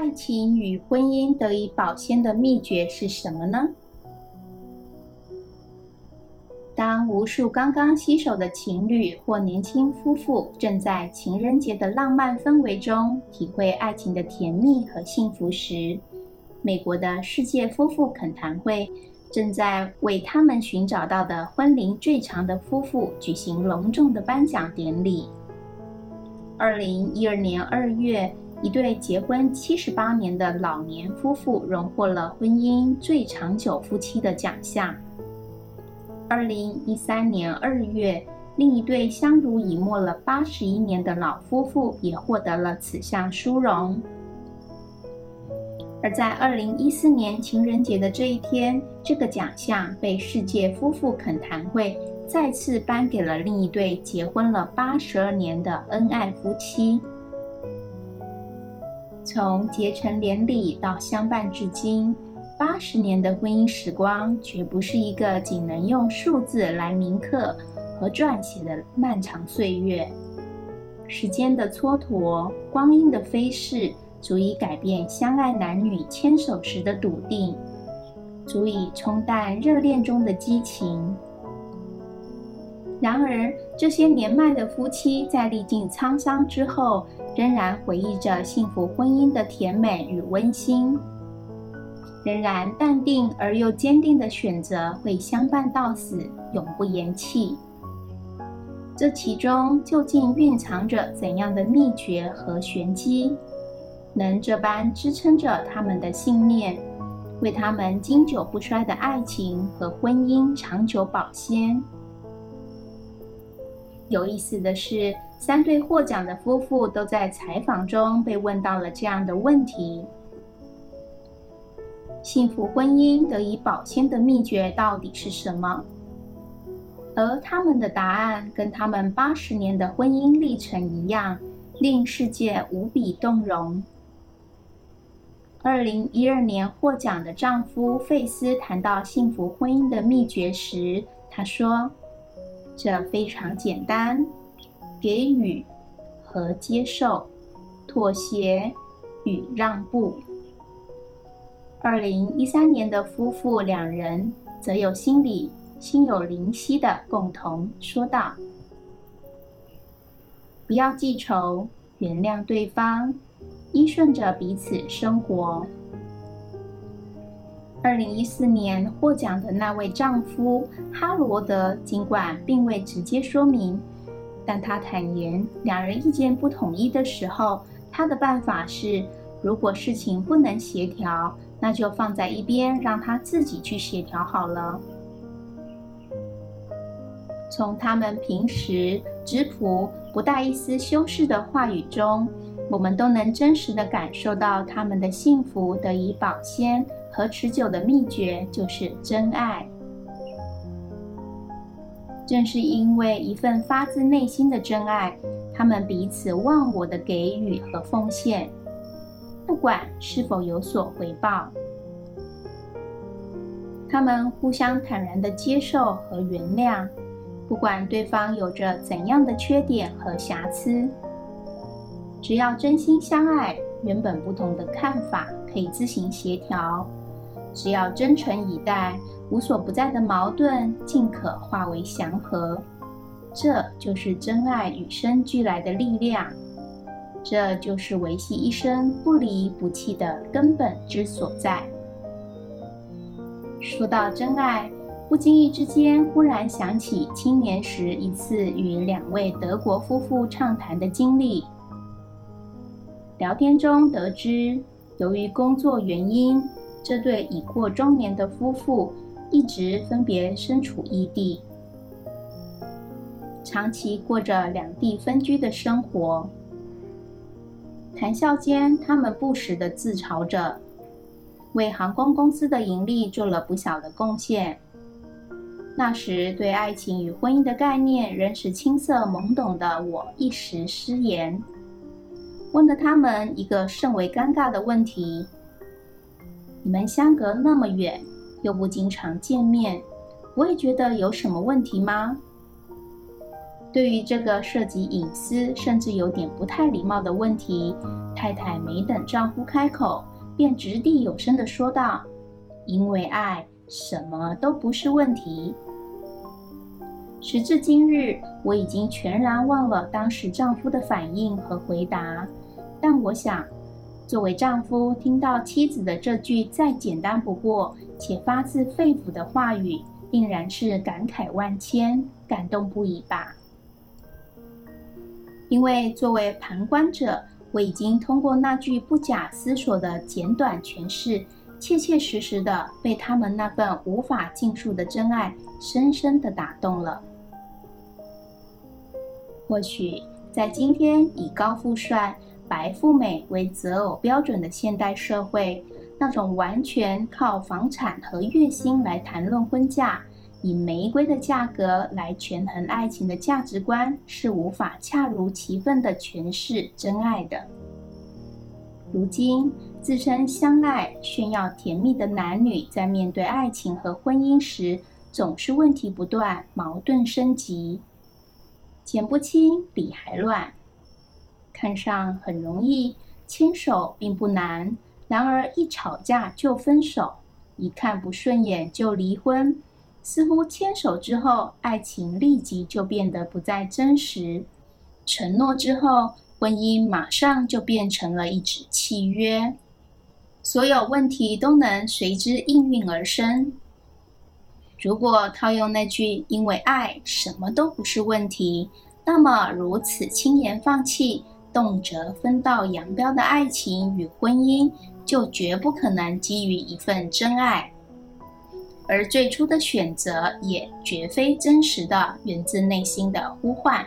爱情与婚姻得以保鲜的秘诀是什么呢？当无数刚刚携手的情侣或年轻夫妇正在情人节的浪漫氛围中体会爱情的甜蜜和幸福时，美国的世界夫妇恳谈会正在为他们寻找到的婚龄最长的夫妇举行隆重的颁奖典礼。二零一二年二月，一对结婚七十八年的老年夫妇荣获了婚姻最长久夫妻的奖项。二零一三年二月，另一对相濡以沫了八十一年的老夫妇也获得了此项殊荣。而在二零一四年情人节的这一天，这个奖项被世界夫妇恳谈会再次颁给了另一对结婚了八十二年的恩爱夫妻。从结成连理到相伴至今。八十年的婚姻时光，绝不是一个仅能用数字来铭刻和撰写的漫长岁月。时间的蹉跎，光阴的飞逝，足以改变相爱男女牵手时的笃定，足以冲淡热恋中的激情。然而，这些年迈的夫妻在历尽沧桑之后，仍然回忆着幸福婚姻的甜美与温馨。仍然淡定而又坚定的选择会相伴到死，永不言弃。这其中究竟蕴藏着怎样的秘诀和玄机，能这般支撑着他们的信念，为他们经久不衰的爱情和婚姻长久保鲜？有意思的是，三对获奖的夫妇都在采访中被问到了这样的问题。幸福婚姻得以保鲜的秘诀到底是什么？而他们的答案跟他们八十年的婚姻历程一样，令世界无比动容。二零一二年获奖的丈夫费斯谈到幸福婚姻的秘诀时，他说：“这非常简单，给予和接受，妥协与让步。”二零一三年的夫妇两人则有心里心有灵犀的共同说道：“不要记仇，原谅对方，依顺着彼此生活。”二零一四年获奖的那位丈夫哈罗德，尽管并未直接说明，但他坦言，两人意见不统一的时候，他的办法是：如果事情不能协调。那就放在一边，让他自己去协调好了。从他们平时质朴、不带一丝修饰的话语中，我们都能真实的感受到他们的幸福得以保鲜和持久的秘诀就是真爱。正是因为一份发自内心的真爱，他们彼此忘我的给予和奉献。不管是否有所回报，他们互相坦然的接受和原谅，不管对方有着怎样的缺点和瑕疵，只要真心相爱，原本不同的看法可以自行协调；只要真诚以待，无所不在的矛盾尽可化为祥和。这就是真爱与生俱来的力量。这就是维系一生不离不弃的根本之所在。说到真爱，不经意之间忽然想起青年时一次与两位德国夫妇畅谈的经历。聊天中得知，由于工作原因，这对已过中年的夫妇一直分别身处异地，长期过着两地分居的生活。谈笑间，他们不时地自嘲着，为航空公司的盈利做了不小的贡献。那时，对爱情与婚姻的概念仍是青涩懵懂的我，一时失言，问了他们一个甚为尴尬的问题：你们相隔那么远，又不经常见面，不会觉得有什么问题吗？对于这个涉及隐私甚至有点不太礼貌的问题，太太没等丈夫开口，便掷地有声地说道：“因为爱，什么都不是问题。”时至今日，我已经全然忘了当时丈夫的反应和回答。但我想，作为丈夫，听到妻子的这句再简单不过且发自肺腑的话语，定然是感慨万千、感动不已吧。因为作为旁观者，我已经通过那句不假思索的简短诠释，切切实实的被他们那份无法尽述的真爱深深的打动了。或许在今天以高富帅、白富美为择偶标准的现代社会，那种完全靠房产和月薪来谈论婚嫁、以玫瑰的价格来权衡爱情的价值观，是无法恰如其分的诠释真爱的。如今，自称相爱、炫耀甜蜜的男女，在面对爱情和婚姻时，总是问题不断，矛盾升级。剪不清，理还乱。看上很容易，牵手并不难。然而一吵架就分手，一看不顺眼就离婚。似乎牵手之后，爱情立即就变得不再真实；承诺之后，婚姻马上就变成了一纸契约。所有问题都能随之应运而生。如果套用那句“因为爱，什么都不是问题”，那么如此轻言放弃、动辄分道扬镳的爱情与婚姻，就绝不可能基于一份真爱，而最初的选择也绝非真实的、源自内心的呼唤。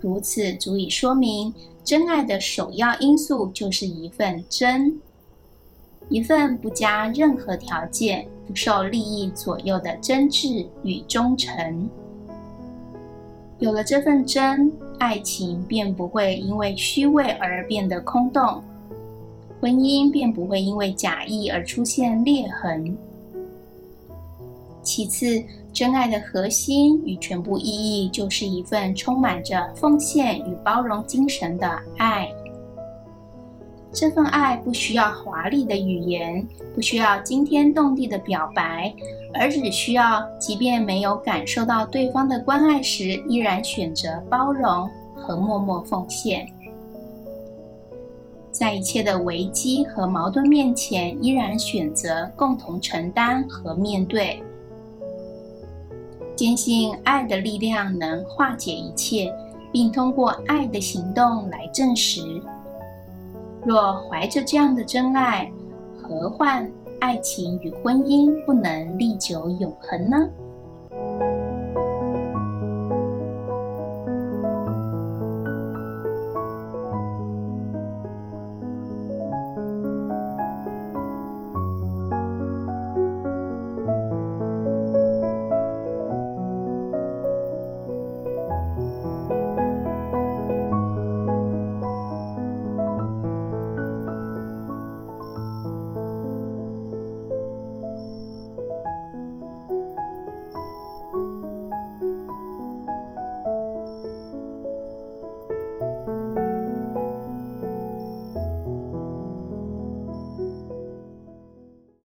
如此足以说明，真爱的首要因素就是一份真。一份不加任何条件、不受利益左右的真挚与忠诚。有了这份真，爱情便不会因为虚伪而变得空洞，婚姻便不会因为假意而出现裂痕。其次，真爱的核心与全部意义，就是一份充满着奉献与包容精神的爱。这份爱不需要华丽的语言，不需要惊天动地的表白，而只需要，即便没有感受到对方的关爱时，依然选择包容和默默奉献。在一切的危机和矛盾面前，依然选择共同承担和面对。坚信爱的力量能化解一切，并通过爱的行动来证实。若怀着这样的真爱，何患爱情与婚姻不能历久永恒呢？